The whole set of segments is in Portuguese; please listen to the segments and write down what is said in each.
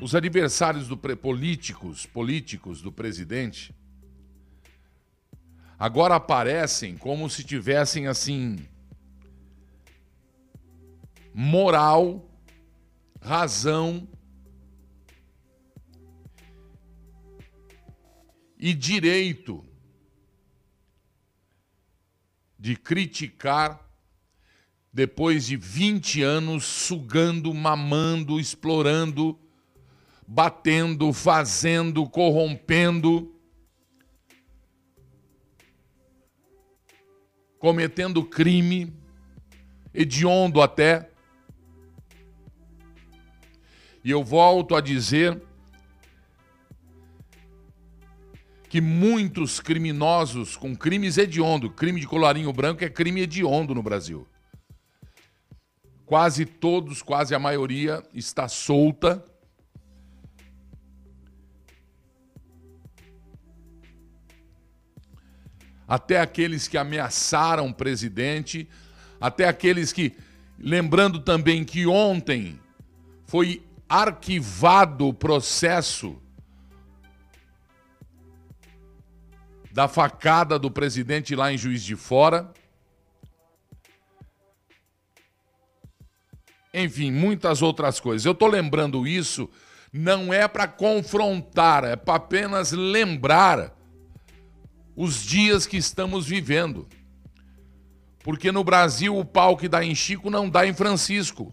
Os adversários do políticos, políticos do presidente agora aparecem como se tivessem assim moral, razão e direito de criticar depois de 20 anos sugando, mamando, explorando, batendo, fazendo, corrompendo, cometendo crime, hediondo até. E eu volto a dizer que muitos criminosos com crimes hediondo, crime de colarinho branco é crime hediondo no Brasil. Quase todos, quase a maioria está solta. Até aqueles que ameaçaram o presidente, até aqueles que, lembrando também que ontem foi arquivado o processo da facada do presidente lá em Juiz de Fora. Enfim, muitas outras coisas. Eu estou lembrando isso, não é para confrontar, é para apenas lembrar os dias que estamos vivendo. Porque no Brasil o pau que dá em Chico não dá em Francisco.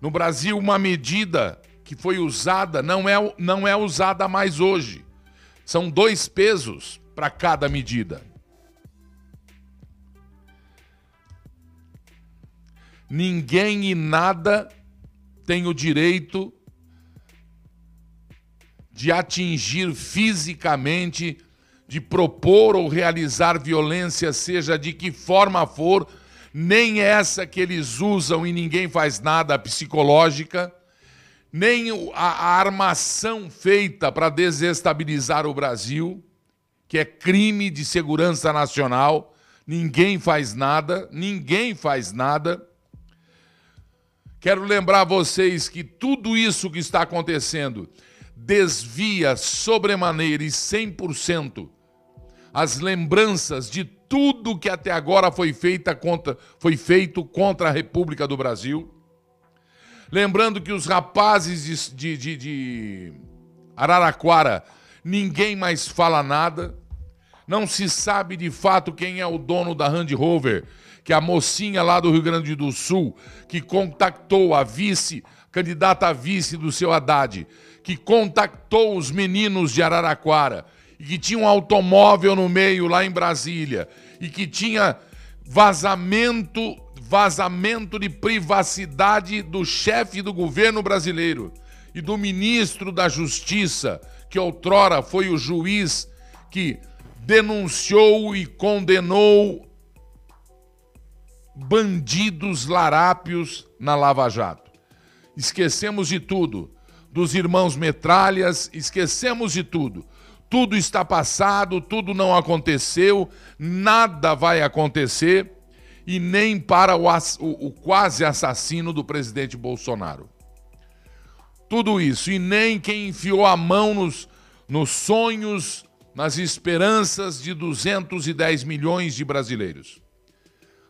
No Brasil, uma medida que foi usada não é, não é usada mais hoje. São dois pesos para cada medida. Ninguém e nada tem o direito de atingir fisicamente, de propor ou realizar violência, seja de que forma for, nem essa que eles usam e ninguém faz nada psicológica nem a, armação feita para desestabilizar o Brasil, que é crime de segurança nacional, ninguém faz nada, ninguém faz nada. Quero lembrar vocês que tudo isso que está acontecendo desvia sobremaneira e 100% as lembranças de tudo que até agora foi, feita contra, foi feito contra a República do Brasil. Lembrando que os rapazes de, de, de Araraquara, ninguém mais fala nada. Não se sabe de fato quem é o dono da Land Rover, que é a mocinha lá do Rio Grande do Sul, que contactou a vice, candidata a vice do seu Haddad, que contactou os meninos de Araraquara, e que tinha um automóvel no meio lá em Brasília, e que tinha vazamento vazamento de privacidade do chefe do governo brasileiro e do ministro da Justiça, que outrora foi o juiz que denunciou e condenou bandidos larápios na Lava Jato. Esquecemos de tudo, dos irmãos Metralhas, esquecemos de tudo. Tudo está passado, tudo não aconteceu, nada vai acontecer e nem para o, o, o quase assassino do presidente Bolsonaro. Tudo isso, e nem quem enfiou a mão nos, nos sonhos, nas esperanças de 210 milhões de brasileiros.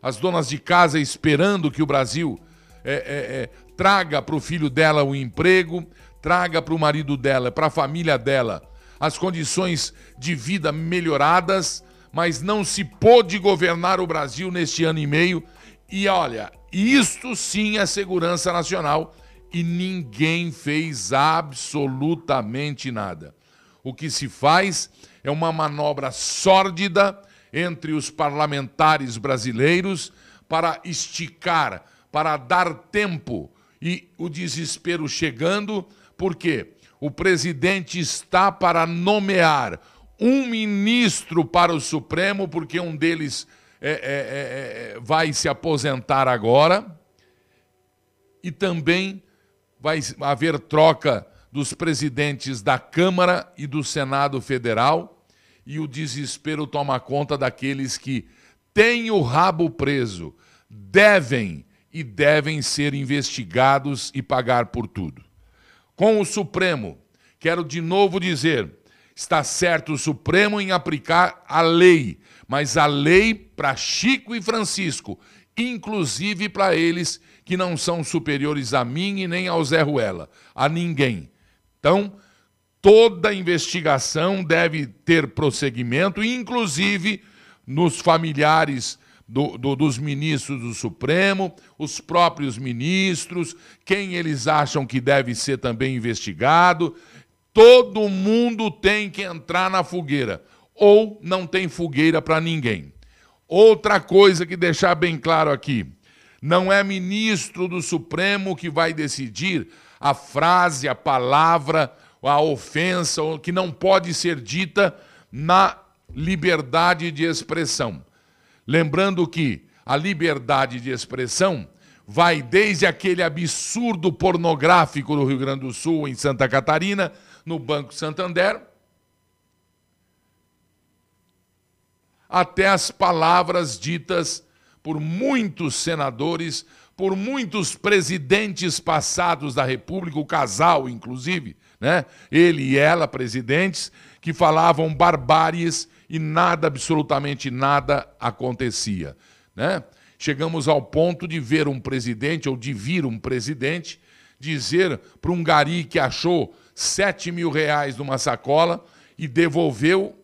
As donas de casa esperando que o Brasil é, é, é, traga para o filho dela o um emprego, traga para o marido dela, para a família dela, as condições de vida melhoradas mas não se pôde governar o Brasil neste ano e meio. E olha, isto sim é segurança nacional e ninguém fez absolutamente nada. O que se faz é uma manobra sórdida entre os parlamentares brasileiros para esticar, para dar tempo e o desespero chegando, porque o presidente está para nomear um ministro para o Supremo, porque um deles é, é, é, é, vai se aposentar agora, e também vai haver troca dos presidentes da Câmara e do Senado Federal, e o desespero toma conta daqueles que têm o rabo preso, devem e devem ser investigados e pagar por tudo. Com o Supremo, quero de novo dizer: está certo o Supremo em aplicar a lei, mas a lei para Chico e Francisco, inclusive para eles que não são superiores a mim e nem ao Zé Ruela, a ninguém. Então, toda investigação deve ter prosseguimento, inclusive nos familiares do, do, dos ministros do Supremo, os próprios ministros, quem eles acham que deve ser também investigado. Todo mundo tem que entrar na fogueira, ou não tem fogueira para ninguém. Outra coisa que deixar bem claro aqui: não é ministro do Supremo que vai decidir a frase, a palavra, a ofensa que não pode ser dita na liberdade de expressão. Lembrando que a liberdade de expressão vai desde aquele absurdo pornográfico do Rio Grande do Sul, em Santa Catarina, no Banco Santander, até as palavras ditas por muitos senadores, por muitos presidentes passados da República, o casal, inclusive, né? ele e ela, presidentes, que falavam barbáries e nada, absolutamente nada acontecia. Né? Chegamos ao ponto de ver um presidente, ou de vir um presidente, dizer para um gari que achou 7 mil reais numa sacola e devolveu,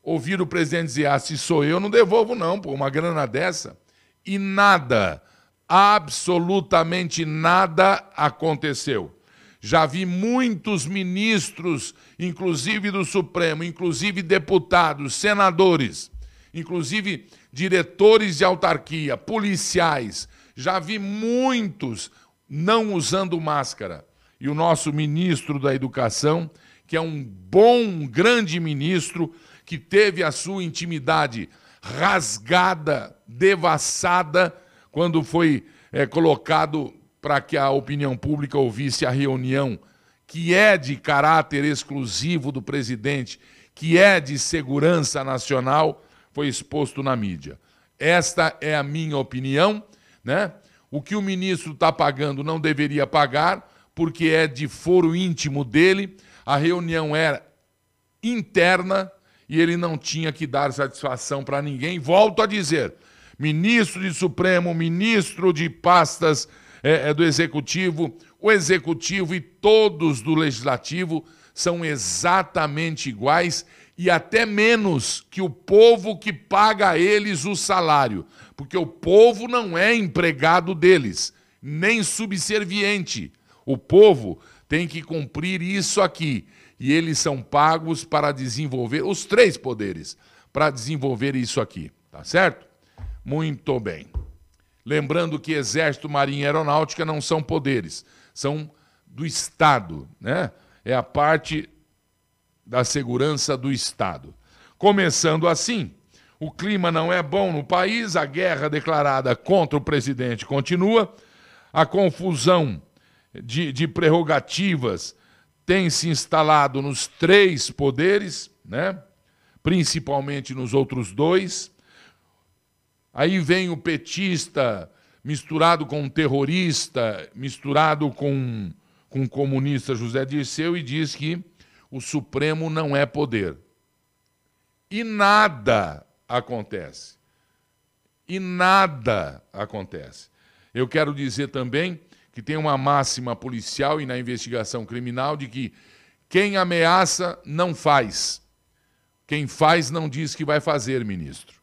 ouvir o presidente dizer, ah, se sou eu, não devolvo não, por uma grana dessa. E nada, absolutamente nada aconteceu. Já vi muitos ministros, inclusive do Supremo, inclusive deputados, senadores, inclusive diretores de autarquia, policiais. Já vi muitos não usando máscara. E o nosso ministro da Educação, que é um bom, grande ministro, que teve a sua intimidade rasgada, devassada, quando foi é, colocado para que a opinião pública ouvisse a reunião, que é de caráter exclusivo do presidente, que é de segurança nacional, foi exposto na mídia. Esta é a minha opinião, né? O que o ministro está pagando não deveria pagar, porque é de foro íntimo dele. A reunião era interna e ele não tinha que dar satisfação para ninguém. Volto a dizer: ministro de Supremo, ministro de pastas é, é do Executivo, o Executivo e todos do Legislativo são exatamente iguais e até menos que o povo que paga a eles o salário, porque o povo não é empregado deles, nem subserviente. O povo tem que cumprir isso aqui e eles são pagos para desenvolver os três poderes para desenvolver isso aqui, tá certo? Muito bem. Lembrando que Exército, Marinha e Aeronáutica não são poderes, são do Estado, né? É a parte da segurança do Estado. Começando assim, o clima não é bom no país, a guerra declarada contra o presidente continua, a confusão de, de prerrogativas tem se instalado nos três poderes, né? principalmente nos outros dois. Aí vem o petista misturado com um terrorista, misturado com, com o comunista José Dirceu e diz que o Supremo não é poder. E nada acontece. E nada acontece. Eu quero dizer também que tem uma máxima policial e na investigação criminal de que quem ameaça não faz. Quem faz não diz que vai fazer, ministro.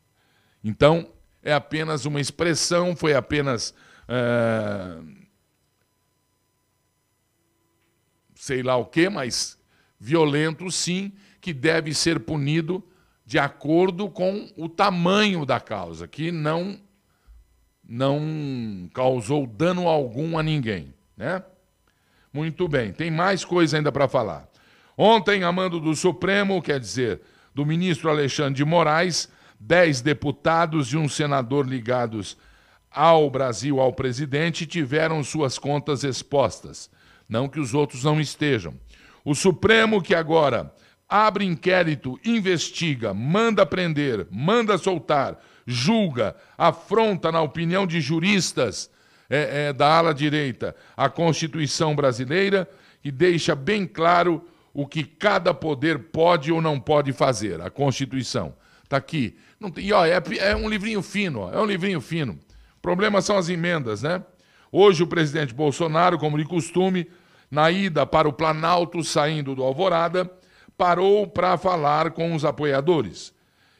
Então, é apenas uma expressão, foi apenas. É, sei lá o quê, mas violento sim, que deve ser punido de acordo com o tamanho da causa, que não não causou dano algum a ninguém, né? Muito bem, tem mais coisa ainda para falar. Ontem, a mando do Supremo, quer dizer, do ministro Alexandre de Moraes, dez deputados e um senador ligados ao Brasil, ao presidente, tiveram suas contas expostas. Não que os outros não estejam. O Supremo, que agora abre inquérito, investiga, manda prender, manda soltar, julga, afronta, na opinião de juristas é, é, da ala direita, a Constituição brasileira e deixa bem claro o que cada poder pode ou não pode fazer. A Constituição. Está aqui. Tem, e, ó, é, é um livrinho fino, ó, é um livrinho fino. O problema são as emendas, né? Hoje o presidente Bolsonaro, como de costume, na ida para o Planalto, saindo do Alvorada, parou para falar com os apoiadores.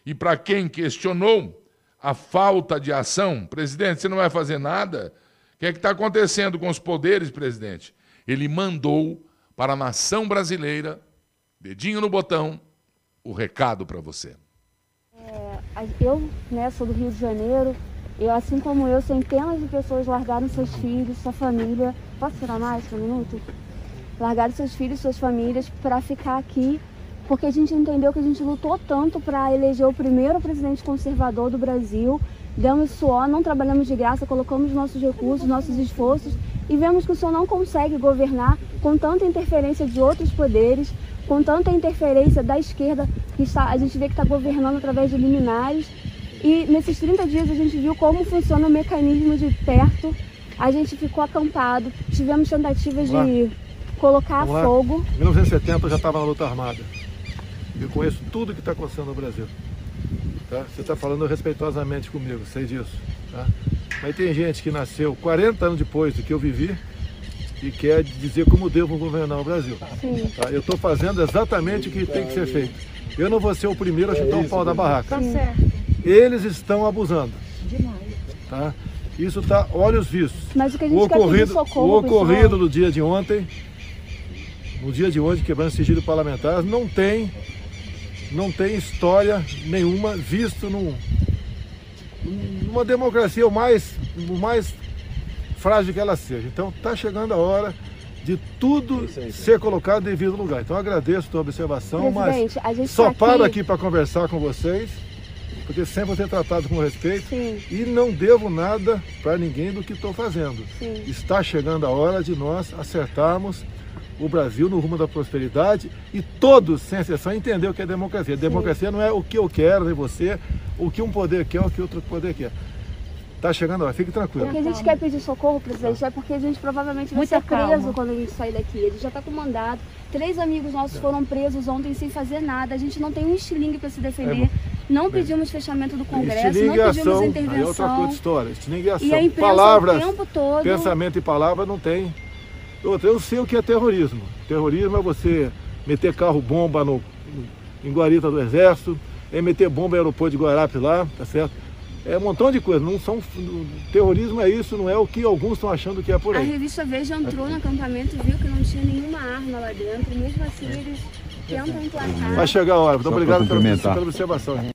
E para quem questionou a falta de ação, presidente, você não vai fazer nada? O que é que está acontecendo com os poderes, presidente? Ele mandou para a nação brasileira, dedinho no botão, o recado para você. É, eu, né, sou do Rio de Janeiro, e assim como eu, centenas de pessoas largaram seus filhos, sua família. Posso tirar mais um minuto? Largaram seus filhos, suas famílias para ficar aqui, porque a gente entendeu que a gente lutou tanto para eleger o primeiro presidente conservador do Brasil. Demos suor, não trabalhamos de graça, colocamos nossos recursos, nossos esforços e vemos que o senhor não consegue governar com tanta interferência de outros poderes, com tanta interferência da esquerda, que está, a gente vê que está governando através de liminares e nesses 30 dias a gente viu como funciona o mecanismo de perto. A gente ficou acampado, tivemos tentativas de colocar fogo. Em 1970 eu já estava na luta armada. Eu conheço tudo que está acontecendo no Brasil. Tá? Você está falando respeitosamente comigo, sei disso. Tá? Mas tem gente que nasceu 40 anos depois do que eu vivi e quer dizer como devo governar o Brasil. Tá? Eu estou fazendo exatamente o que tem que ser feito. Eu não vou ser o primeiro a chutar o pau da barraca. Tá certo. Eles estão abusando. Demais. Tá? Isso está olhos vistos. Mas o que a gente o ocorrido, quer socorro, o ocorrido no dia de ontem, no dia de hoje, quebrando sigilo parlamentar, não tem, não tem história nenhuma visto num, numa democracia o mais, o mais frágil que ela seja. Então está chegando a hora de tudo ser colocado em devido lugar. Então agradeço a tua observação, Presidente, mas só tá paro aqui, aqui para conversar com vocês porque sempre vou ser tratado com respeito Sim. e não devo nada para ninguém do que estou fazendo. Sim. Está chegando a hora de nós acertarmos o Brasil no rumo da prosperidade e todos, sem exceção, entender o que é democracia. Sim. Democracia não é o que eu quero de você, o que um poder quer, o que outro poder quer. Está chegando hora, fique tranquilo. O que a gente quer pedir socorro, presidente, é porque a gente provavelmente vai Muita ser preso calma. quando a gente sair daqui. Ele já está com mandado. Três amigos nossos foram presos ontem sem fazer nada. A gente não tem um estilingue para se defender. É não pedimos fechamento do Congresso, não pedimos ação, intervenção. É outra coisa história. Estilingue ação. E a imprensa Palavras, o tempo todo... pensamento e palavra não tem. Outra, eu sei o que é terrorismo. Terrorismo é você meter carro-bomba no, em Guarita do Exército, é meter bomba no aeroporto de Guarapes lá, tá certo? é um montão de coisas. Não são, terrorismo é isso, não é o que alguns estão achando que é por aí. A revista Veja entrou no acampamento e viu que não tinha nenhuma arma lá dentro, mesmo assim eles tentam emplacar. Vai chegar a hora. Muito obrigado pela, pela observação.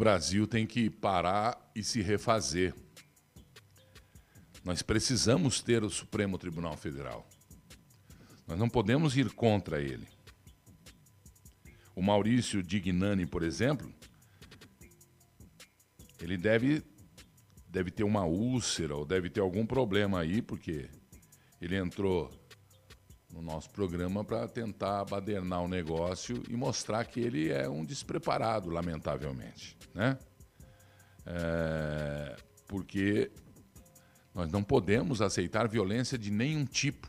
Brasil tem que parar e se refazer. Nós precisamos ter o Supremo Tribunal Federal. Nós não podemos ir contra ele. O Maurício Dignani, por exemplo, ele deve, deve ter uma úlcera ou deve ter algum problema aí, porque ele entrou no nosso programa para tentar badernar o negócio e mostrar que ele é um despreparado, lamentavelmente. Né? É, porque nós não podemos aceitar violência de nenhum tipo,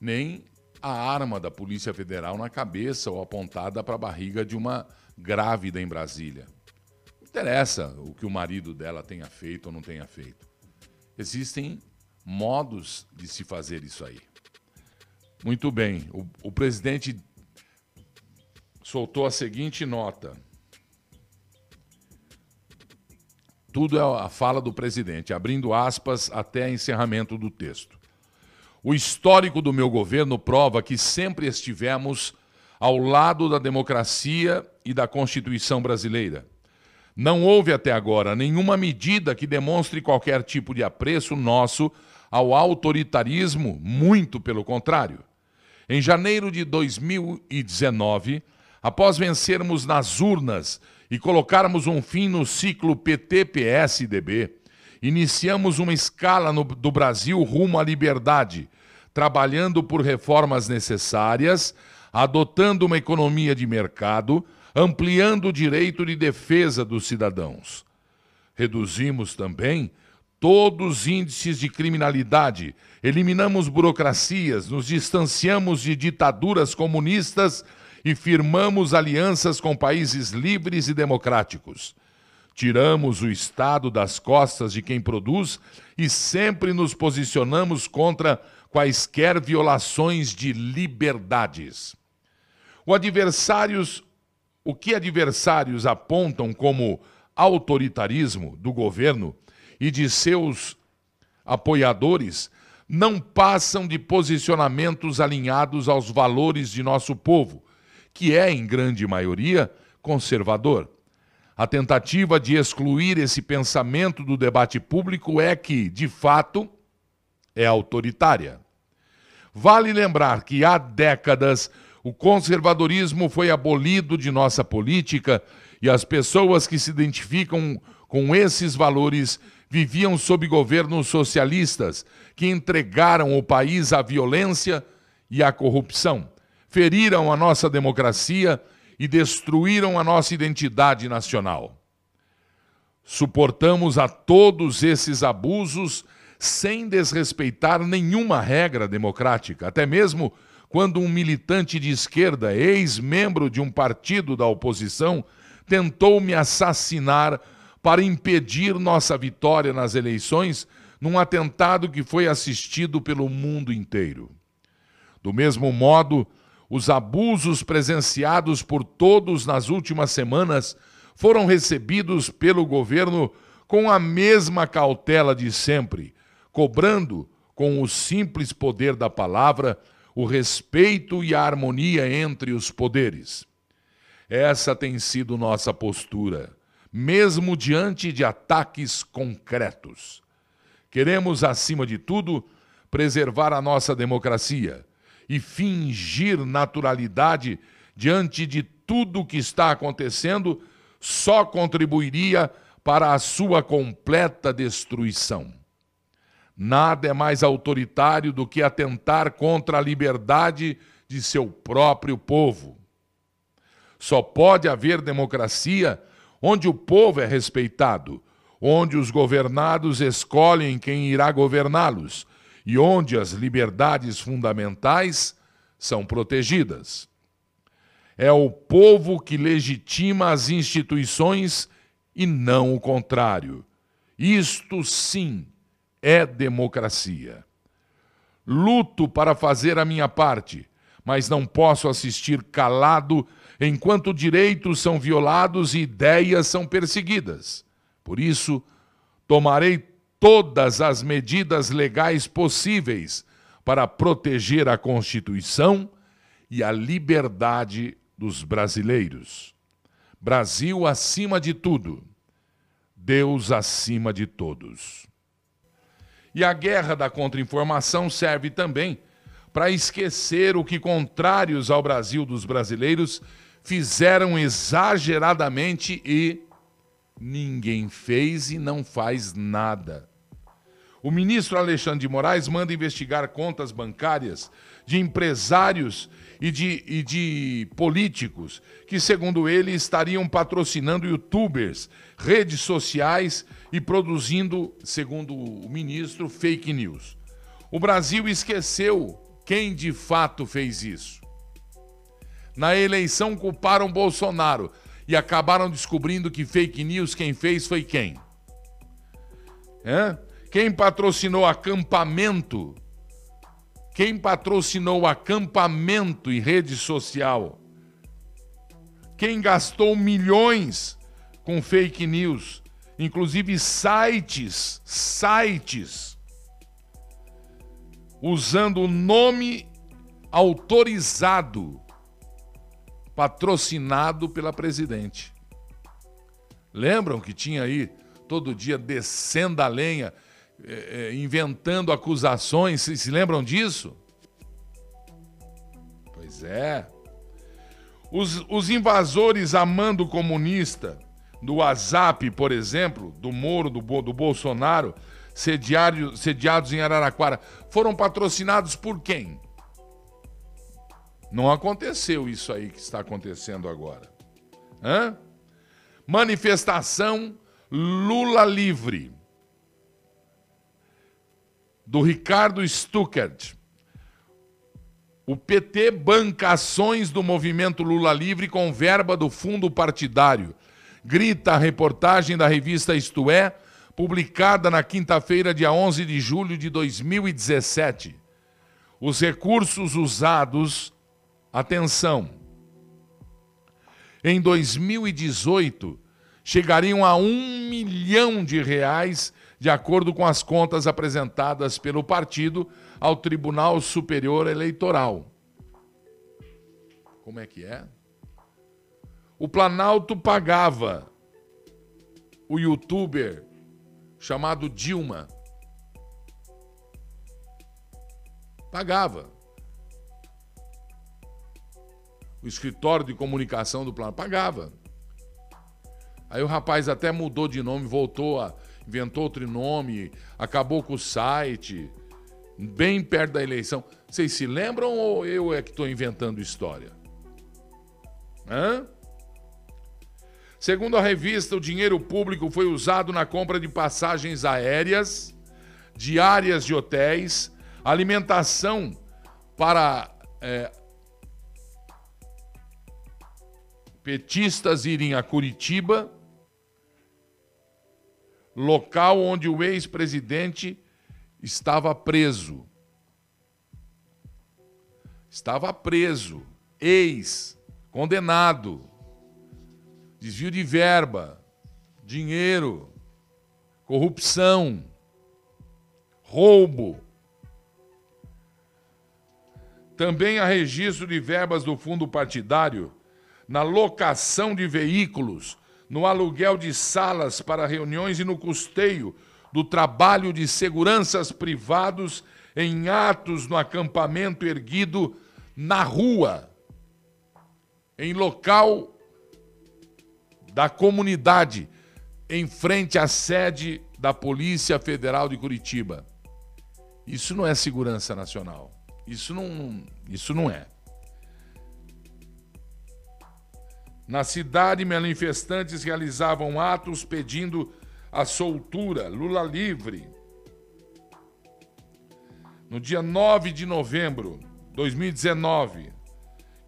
nem a arma da Polícia Federal na cabeça ou apontada para a barriga de uma grávida em Brasília. Não interessa o que o marido dela tenha feito ou não tenha feito. Existem modos de se fazer isso aí. Muito bem, o, o presidente soltou a seguinte nota. Tudo é a fala do presidente, abrindo aspas até encerramento do texto. O histórico do meu governo prova que sempre estivemos ao lado da democracia e da Constituição brasileira. Não houve até agora nenhuma medida que demonstre qualquer tipo de apreço nosso ao autoritarismo, muito pelo contrário. Em janeiro de 2019, após vencermos nas urnas e colocarmos um fim no ciclo PT-PSDB, iniciamos uma escala no, do Brasil rumo à liberdade, trabalhando por reformas necessárias, adotando uma economia de mercado, ampliando o direito de defesa dos cidadãos. Reduzimos também todos os índices de criminalidade, eliminamos burocracias, nos distanciamos de ditaduras comunistas e firmamos alianças com países livres e democráticos. Tiramos o Estado das costas de quem produz e sempre nos posicionamos contra quaisquer violações de liberdades. O adversários, o que adversários apontam como autoritarismo do governo e de seus apoiadores não passam de posicionamentos alinhados aos valores de nosso povo, que é, em grande maioria, conservador. A tentativa de excluir esse pensamento do debate público é que, de fato, é autoritária. Vale lembrar que há décadas o conservadorismo foi abolido de nossa política e as pessoas que se identificam com esses valores viviam sob governos socialistas que entregaram o país à violência e à corrupção, feriram a nossa democracia e destruíram a nossa identidade nacional. Suportamos a todos esses abusos sem desrespeitar nenhuma regra democrática, até mesmo quando um militante de esquerda, ex-membro de um partido da oposição, tentou me assassinar para impedir nossa vitória nas eleições num atentado que foi assistido pelo mundo inteiro. Do mesmo modo, os abusos presenciados por todos nas últimas semanas foram recebidos pelo governo com a mesma cautela de sempre, cobrando, com o simples poder da palavra, o respeito e a harmonia entre os poderes. Essa tem sido nossa postura, mesmo diante de ataques concretos. Queremos, acima de tudo, preservar a nossa democracia e fingir naturalidade diante de tudo o que está acontecendo só contribuiria para a sua completa destruição. Nada é mais autoritário do que atentar contra a liberdade de seu próprio povo. Só pode haver democracia onde o povo é respeitado, onde os governados escolhem quem irá governá-los e onde as liberdades fundamentais são protegidas. É o povo que legitima as instituições e não o contrário. Isto sim é democracia. Luto para fazer a minha parte, mas não posso assistir calado enquanto direitos são violados e ideias são perseguidas. Por isso, tomarei todas as medidas legais possíveis para proteger a Constituição e a liberdade dos brasileiros. Brasil acima de tudo, Deus acima de todos. E a guerra da contra-informação serve também para esquecer o que contrários ao Brasil dos brasileiros fizeram exageradamente e ninguém fez e não faz nada. O ministro Alexandre de Moraes manda investigar contas bancárias de empresários e de, e de políticos que, segundo ele, estariam patrocinando youtubers, redes sociais e produzindo, segundo o ministro, fake news. O Brasil esqueceu quem de fato fez isso. Na eleição culparam Bolsonaro e acabaram descobrindo que fake news quem fez foi quem? É? Quem patrocinou acampamento? Quem patrocinou acampamento em rede social? Quem gastou milhões com fake news? Inclusive sites, sites, usando o nome autorizado patrocinado pela presidente. Lembram que tinha aí todo dia descendo a lenha, é, é, inventando acusações? Se, se lembram disso? Pois é. Os, os invasores amando comunista do WhatsApp, por exemplo, do Moro, do, do Bolsonaro, sediados em Araraquara foram patrocinados por quem? Não aconteceu isso aí que está acontecendo agora. Hã? Manifestação Lula Livre. Do Ricardo Stuckert. O PT banca ações do movimento Lula Livre com verba do fundo partidário. Grita a reportagem da revista Isto É, publicada na quinta-feira, dia 11 de julho de 2017. Os recursos usados, atenção, em 2018 chegariam a um milhão de reais, de acordo com as contas apresentadas pelo partido ao Tribunal Superior Eleitoral. Como é que é? O Planalto pagava o youtuber chamado Dilma. Pagava. O escritório de comunicação do Planalto pagava. Aí o rapaz até mudou de nome, voltou a. inventou outro nome, acabou com o site, bem perto da eleição. Vocês se lembram ou eu é que estou inventando história? Hã? Segundo a revista, o dinheiro público foi usado na compra de passagens aéreas, diárias de hotéis, alimentação para é, petistas irem a Curitiba, local onde o ex-presidente estava preso. Estava preso, ex-condenado desvio de verba, dinheiro, corrupção, roubo. Também há registro de verbas do fundo partidário na locação de veículos, no aluguel de salas para reuniões e no custeio do trabalho de seguranças privados em atos no acampamento erguido na rua, em local da comunidade em frente à sede da Polícia Federal de Curitiba. Isso não é segurança nacional. Isso não, isso não é. Na cidade, manifestantes realizavam atos pedindo a soltura, Lula livre. No dia 9 de novembro de 2019,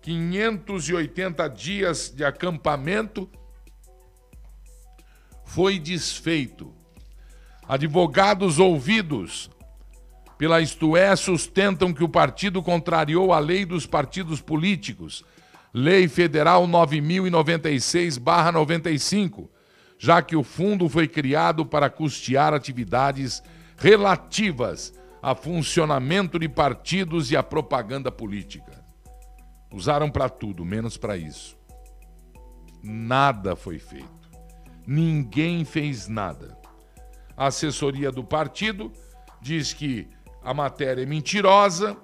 580 dias de acampamento foi desfeito. Advogados ouvidos pela Isto É sustentam que o partido contrariou a lei dos partidos políticos, Lei Federal 9096-95, já que o fundo foi criado para custear atividades relativas a funcionamento de partidos e a propaganda política. Usaram para tudo, menos para isso. Nada foi feito. Ninguém fez nada. A assessoria do partido diz que a matéria é mentirosa,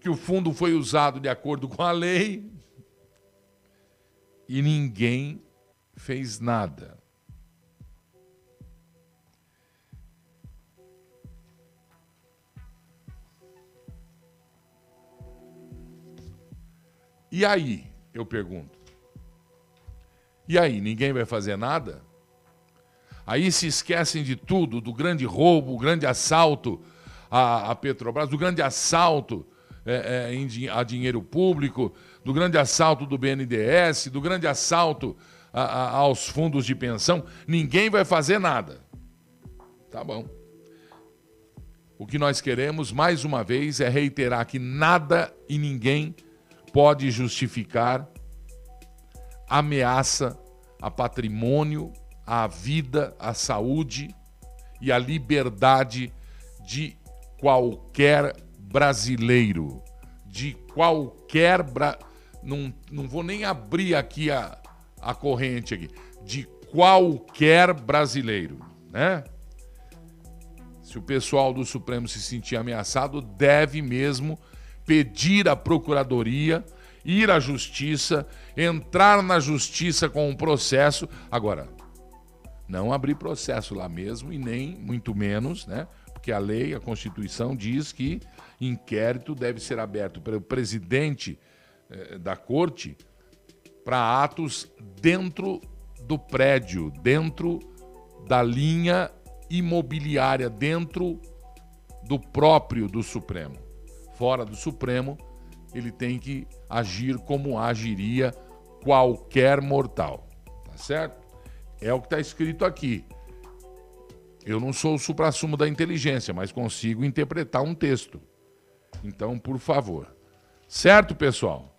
que o fundo foi usado de acordo com a lei e ninguém fez nada. E aí, eu pergunto, e aí, ninguém vai fazer nada? Aí se esquecem de tudo, do grande roubo, o grande assalto à, Petrobras, do grande assalto é, é, a dinheiro público, do grande assalto do BNDES, do grande assalto a, a, aos fundos de pensão. Ninguém vai fazer nada. Tá bom. O que nós queremos, mais uma vez, é reiterar que nada e ninguém pode justificar ameaça a patrimônio, a vida, a saúde e a liberdade de qualquer brasileiro. De qualquer. Bra... Não, não vou nem abrir aqui a, a corrente aqui. De qualquer brasileiro, né? Se o pessoal do Supremo se sentir ameaçado, deve mesmo pedir à Procuradoria ir à justiça, entrar na justiça com um processo. Agora, Não abrir processo lá mesmo e nem muito menos, né? Porque a lei, a Constituição diz que inquérito deve ser aberto pelo presidente da corte para atos dentro do prédio, dentro da linha imobiliária, dentro do próprio do Supremo. Fora do Supremo, ele tem que agir como agiria qualquer mortal. Tá certo? É o que está escrito aqui. Eu não sou o suprassumo da inteligência, mas consigo interpretar um texto. Então, por favor. Certo, pessoal?